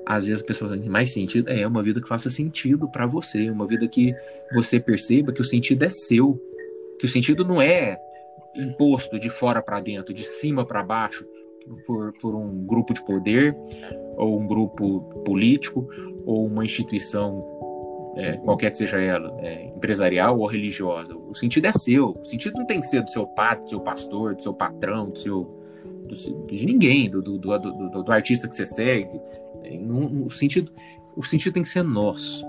Às vezes as pessoas dizem mais sentido é uma vida que faça sentido para você, uma vida que você perceba que o sentido é seu, que o sentido não é imposto de fora para dentro, de cima para baixo, por, por um grupo de poder, ou um grupo político, ou uma instituição, é, qualquer que seja ela, é, empresarial ou religiosa. O sentido é seu. O sentido não tem que ser do seu pai, do seu pastor, do seu patrão, do seu do, de ninguém, do, do, do, do, artista que você segue. o, sentido, o sentido tem que ser nosso.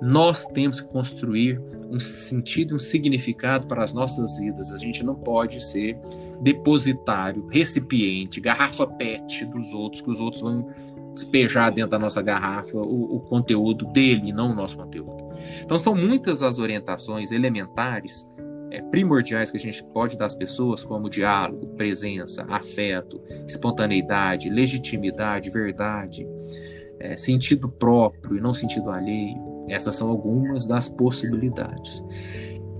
Nós temos que construir um sentido, um significado para as nossas vidas. A gente não pode ser depositário, recipiente, garrafa PET dos outros, que os outros vão despejar dentro da nossa garrafa o, o conteúdo dele, não o nosso conteúdo. Então, são muitas as orientações elementares é, primordiais que a gente pode dar às pessoas, como diálogo, presença, afeto, espontaneidade, legitimidade, verdade, é, sentido próprio e não sentido alheio. Essas são algumas das possibilidades.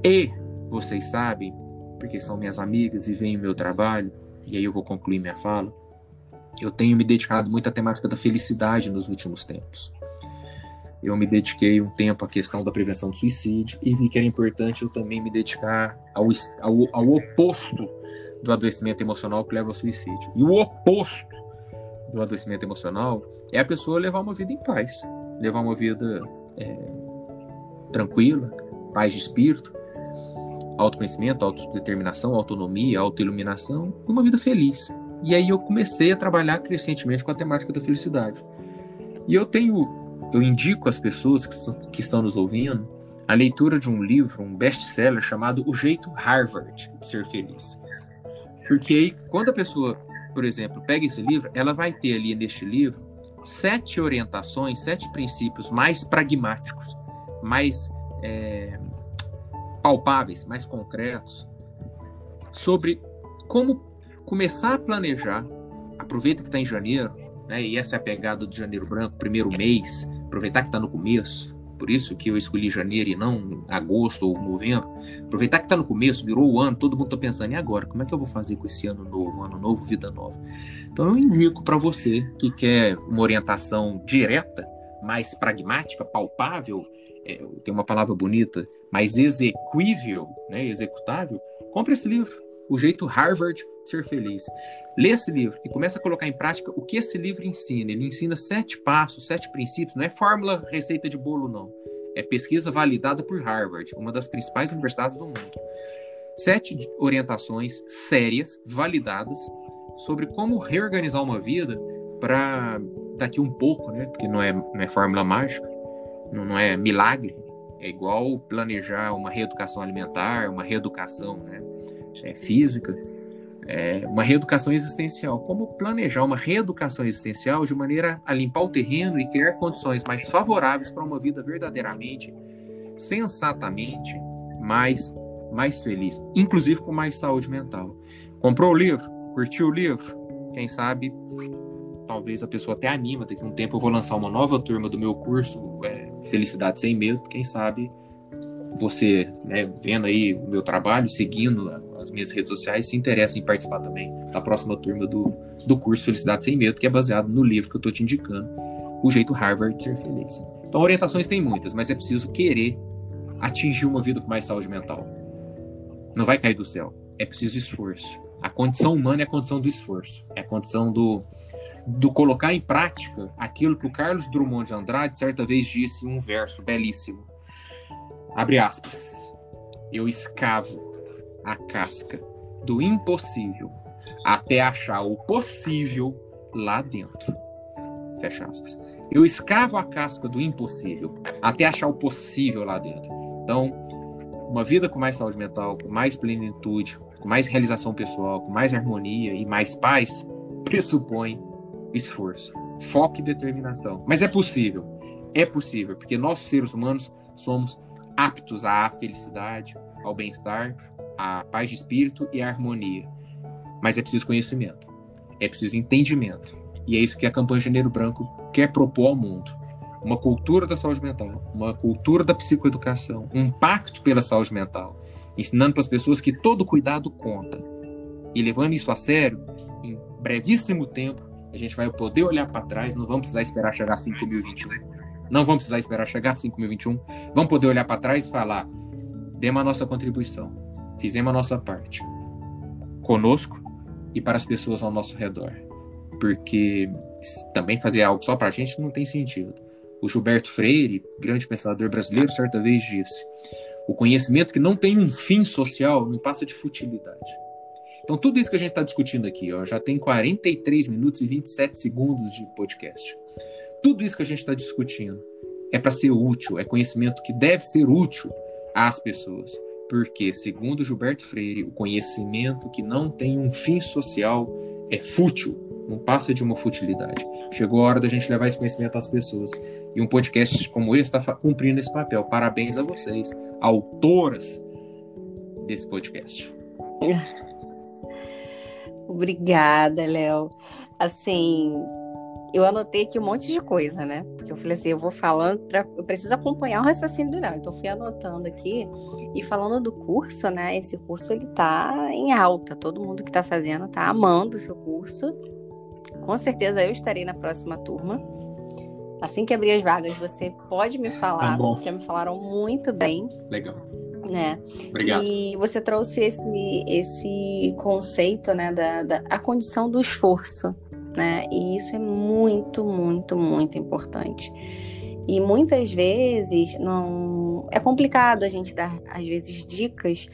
E vocês sabem, porque são minhas amigas e veem o meu trabalho, e aí eu vou concluir minha fala, eu tenho me dedicado muito à temática da felicidade nos últimos tempos eu me dediquei um tempo à questão da prevenção do suicídio e vi que era importante eu também me dedicar ao, ao, ao oposto do adoecimento emocional que leva ao suicídio. E o oposto do adoecimento emocional é a pessoa levar uma vida em paz, levar uma vida é, tranquila, paz de espírito. autoconhecimento, autodeterminação, autonomia, autoiluminação, uma vida feliz. E aí eu comecei a trabalhar crescentemente com a temática da felicidade. E eu tenho, eu indico às pessoas que estão, nos ouvindo a leitura de um livro, um best-seller chamado O Jeito Harvard de Ser Feliz. Porque aí, quando a pessoa, por exemplo, pega esse livro, ela vai ter ali neste livro sete orientações, sete princípios mais pragmáticos, mais é, palpáveis, mais concretos, sobre como começar a planejar. Aproveita que está em janeiro, né? E essa é a pegada do janeiro branco, primeiro mês, aproveitar que está no começo. Por isso que eu escolhi janeiro e não agosto ou novembro. Aproveitar que está no começo, virou o ano, todo mundo está pensando, e agora? Como é que eu vou fazer com esse ano novo, ano novo, vida nova? Então eu indico para você que quer uma orientação direta, mais pragmática, palpável, é, tem uma palavra bonita, mais execuível, né, executável, compre esse livro, O Jeito Harvard de Ser Feliz. Lê esse livro e começa a colocar em prática o que esse livro ensina. Ele ensina sete passos, sete princípios, não é fórmula, receita de bolo, não. É pesquisa validada por Harvard, uma das principais universidades do mundo. Sete orientações sérias, validadas, sobre como reorganizar uma vida para daqui um pouco, né? Porque não é, não é fórmula mágica, não, não é milagre. É igual planejar uma reeducação alimentar, uma reeducação né, é, física, é, uma reeducação existencial. Como planejar uma reeducação existencial de maneira a limpar o terreno e criar condições mais favoráveis para uma vida verdadeiramente, sensatamente mais, mais feliz, inclusive com mais saúde mental. Comprou o livro? Curtiu o livro? Quem sabe talvez a pessoa até anima, daqui a um tempo eu vou lançar uma nova turma do meu curso, é, Felicidade Sem Medo, quem sabe você, né, vendo aí o meu trabalho, seguindo as minhas redes sociais, se interessa em participar também da próxima turma do, do curso Felicidade Sem Medo, que é baseado no livro que eu estou te indicando, O Jeito Harvard de Ser Feliz. Então, orientações tem muitas, mas é preciso querer atingir uma vida com mais saúde mental. Não vai cair do céu. É preciso esforço. A condição humana é a condição do esforço, é a condição do, do colocar em prática aquilo que o Carlos Drummond de Andrade certa vez disse em um verso belíssimo. Abre aspas. Eu escavo a casca do impossível até achar o possível lá dentro. Fecha aspas. Eu escavo a casca do impossível até achar o possível lá dentro. Então, uma vida com mais saúde mental, com mais plenitude, com mais realização pessoal, com mais harmonia e mais paz, pressupõe esforço, foco e determinação. Mas é possível. É possível, porque nós, seres humanos, somos aptos à felicidade, ao bem-estar, à paz de espírito e à harmonia. Mas é preciso conhecimento, é preciso entendimento. E é isso que a campanha Janeiro Branco quer propor ao mundo. Uma cultura da saúde mental, uma cultura da psicoeducação, um pacto pela saúde mental, ensinando para as pessoas que todo cuidado conta. E levando isso a sério, em brevíssimo tempo, a gente vai poder olhar para trás, não vamos precisar esperar chegar a 5021. Não vamos precisar esperar chegar a 5021. Vamos poder olhar para trás e falar: demos a nossa contribuição, fizemos a nossa parte. Conosco e para as pessoas ao nosso redor. Porque também fazer algo só para a gente não tem sentido. O Gilberto Freire, grande pensador brasileiro, certa vez disse: o conhecimento que não tem um fim social não passa de futilidade. Então, tudo isso que a gente está discutindo aqui, ó, já tem 43 minutos e 27 segundos de podcast. Tudo isso que a gente está discutindo é para ser útil, é conhecimento que deve ser útil às pessoas. Porque, segundo Gilberto Freire, o conhecimento que não tem um fim social é fútil, não passa de uma futilidade. Chegou a hora da gente levar esse conhecimento às pessoas. E um podcast como esse está cumprindo esse papel. Parabéns a vocês, autoras desse podcast. Obrigada, Léo. Assim, eu anotei aqui um monte de coisa, né? Porque eu falei assim, eu vou falando, pra, eu preciso acompanhar o raciocínio do Léo. Então, fui anotando aqui e falando do curso, né? Esse curso ele tá em alta. Todo mundo que está fazendo tá amando o seu curso. Com certeza eu estarei na próxima turma. Assim que abrir as vagas, você pode me falar. Tá Já me falaram muito bem. Legal né? Obrigado. E você trouxe esse, esse conceito, né, da, da a condição do esforço, né? E isso é muito, muito, muito importante. E muitas vezes não é complicado a gente dar às vezes dicas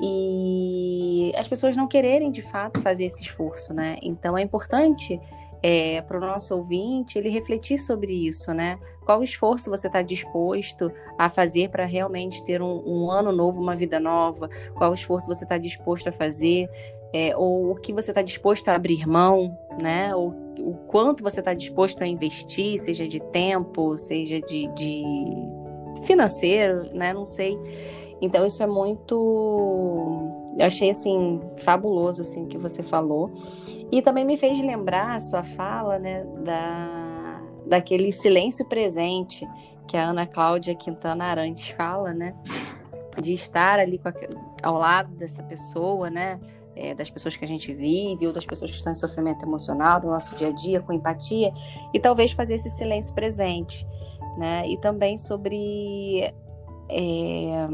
e as pessoas não quererem de fato fazer esse esforço, né? Então é importante é, para o nosso ouvinte ele refletir sobre isso, né? Qual esforço você está disposto a fazer para realmente ter um, um, ano novo, uma vida nova? Qual esforço você está disposto a fazer? É, ou o que você está disposto a abrir mão, né? Ou o quanto você está disposto a investir, seja de tempo, seja de, de financeiro, né? Não sei. Então isso é muito, eu achei assim fabuloso assim que você falou e também me fez lembrar a sua fala, né, da daquele silêncio presente que a Ana Cláudia Quintana Arantes fala, né, de estar ali a, ao lado dessa pessoa, né, é, das pessoas que a gente vive ou das pessoas que estão em sofrimento emocional no nosso dia a dia, com empatia e talvez fazer esse silêncio presente, né, e também sobre é,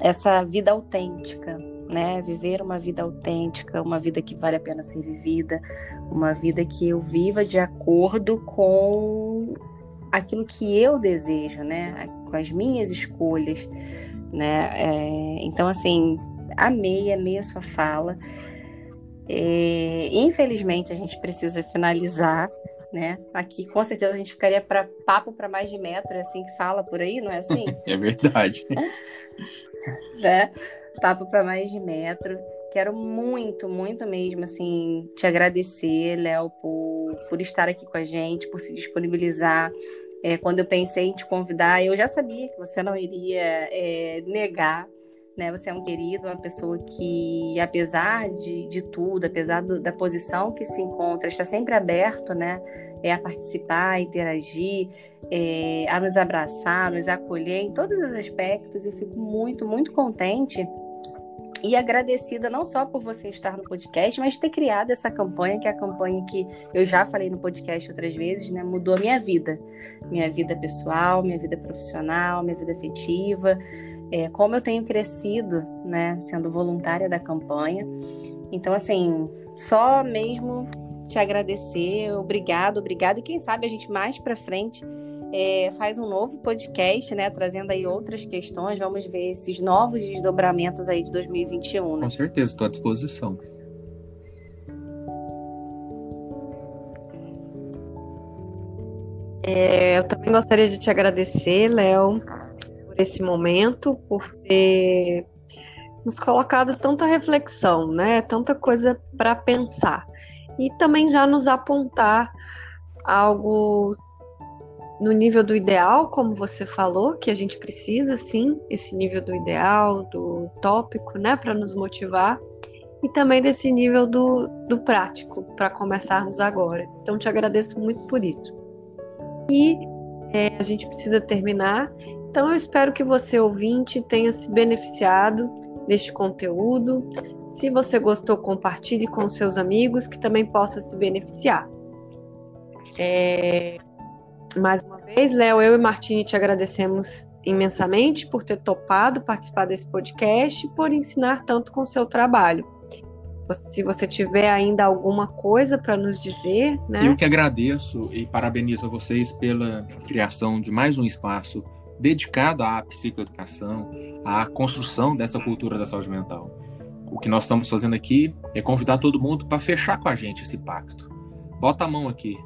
essa vida autêntica, né? Viver uma vida autêntica, uma vida que vale a pena ser vivida, uma vida que eu viva de acordo com aquilo que eu desejo, né? Com as minhas escolhas, né? É, então, assim, amei, amei a sua fala. É, infelizmente, a gente precisa finalizar, né? Aqui com certeza a gente ficaria para papo para mais de metro, é assim que fala por aí, não é assim? é verdade. né? Papo para mais de metro. Quero muito, muito mesmo, assim, te agradecer, Léo, por, por estar aqui com a gente, por se disponibilizar. É, quando eu pensei em te convidar, eu já sabia que você não iria é, negar né? Você é um querido, uma pessoa que, apesar de, de tudo, apesar do, da posição que se encontra, está sempre aberto, né? É, a participar, a interagir, é, a nos abraçar, a nos acolher em todos os aspectos. Eu fico muito, muito contente e agradecida não só por você estar no podcast, mas ter criado essa campanha, que é a campanha que eu já falei no podcast outras vezes, né? Mudou a minha vida. Minha vida pessoal, minha vida profissional, minha vida afetiva é, como eu tenho crescido, né, sendo voluntária da campanha. Então, assim, só mesmo te agradecer, obrigado, obrigado. E quem sabe a gente mais para frente é, faz um novo podcast, né, trazendo aí outras questões. Vamos ver esses novos desdobramentos aí de 2021. Né? Com certeza, estou à disposição. É, eu também gostaria de te agradecer, Léo, por esse momento, por ter nos colocado tanta reflexão, né? Tanta coisa para pensar. E também já nos apontar algo no nível do ideal, como você falou, que a gente precisa sim, esse nível do ideal, do tópico, né, para nos motivar, e também desse nível do, do prático, para começarmos agora. Então, te agradeço muito por isso. E é, a gente precisa terminar, então eu espero que você, ouvinte, tenha se beneficiado deste conteúdo. Se você gostou, compartilhe com seus amigos que também possa se beneficiar. É... Mais uma vez, Léo, eu e Martini te agradecemos imensamente por ter topado participar desse podcast e por ensinar tanto com o seu trabalho. Se você tiver ainda alguma coisa para nos dizer, né? Eu que agradeço e parabenizo a vocês pela criação de mais um espaço dedicado à psicoeducação, à construção dessa cultura da saúde mental. O que nós estamos fazendo aqui é convidar todo mundo para fechar com a gente esse pacto. Bota a mão aqui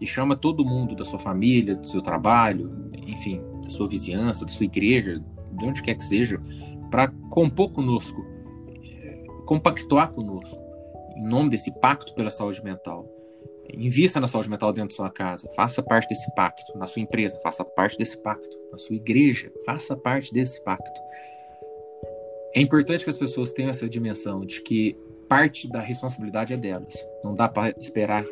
e chama todo mundo da sua família, do seu trabalho, enfim, da sua vizinhança, da sua igreja, de onde quer que seja, para compor conosco, eh, compactuar conosco, em nome desse pacto pela saúde mental. Invista na saúde mental dentro da sua casa, faça parte desse pacto, na sua empresa, faça parte desse pacto, na sua igreja, faça parte desse pacto. É importante que as pessoas tenham essa dimensão de que parte da responsabilidade é delas. Não dá para esperar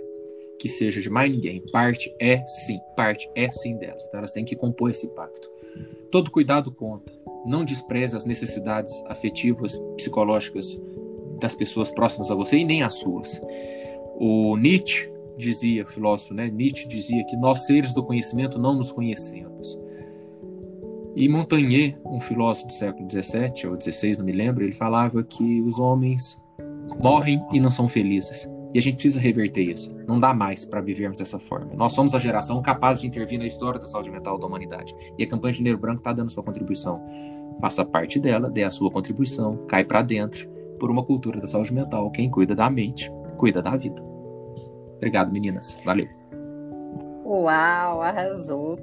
que seja de mais ninguém. Parte é sim, parte é sim delas. Então elas têm que compor esse pacto. Todo cuidado conta. Não despreze as necessidades afetivas, psicológicas das pessoas próximas a você e nem as suas. O Nietzsche dizia, filósofo, né? Nietzsche dizia que nós seres do conhecimento não nos conhecemos. E Montaigne, um filósofo do século XVII ou XVI, não me lembro, ele falava que os homens morrem e não são felizes. E a gente precisa reverter isso. Não dá mais para vivermos dessa forma. Nós somos a geração capaz de intervir na história da saúde mental da humanidade. E a campanha de Janeiro Branco está dando sua contribuição. Faça parte dela, dê a sua contribuição, cai para dentro por uma cultura da saúde mental. Quem cuida da mente, cuida da vida. Obrigado, meninas. Valeu. Uau, arrasou.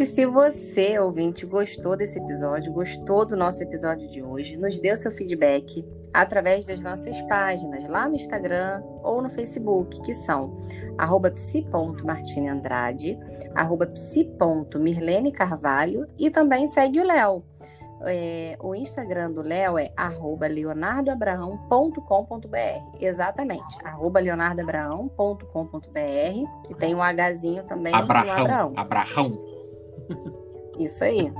E se você, ouvinte, gostou desse episódio, gostou do nosso episódio de hoje, nos dê o seu feedback através das nossas páginas lá no Instagram ou no Facebook, que são arroba psi.martineandrade, arroba e também segue o Léo é, o Instagram do Léo é leonardoabraão.com.br. Exatamente, leonardoabraão.com.br. E tem um Hzinho também Abraão. Abraão. Isso aí.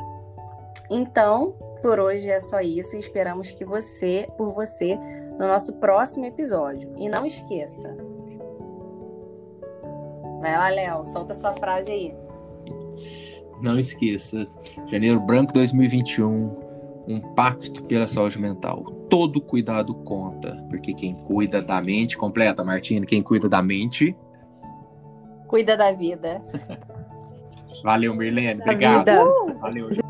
Então, por hoje é só isso. Esperamos que você, por você, no nosso próximo episódio. E não esqueça. Vai lá, Léo, solta sua frase aí. Não esqueça, Janeiro Branco 2021, um pacto pela saúde mental. Todo cuidado conta, porque quem cuida da mente, completa, Martina, quem cuida da mente. Cuida da vida. Valeu, Mirlene. Obrigado. Uh! Valeu.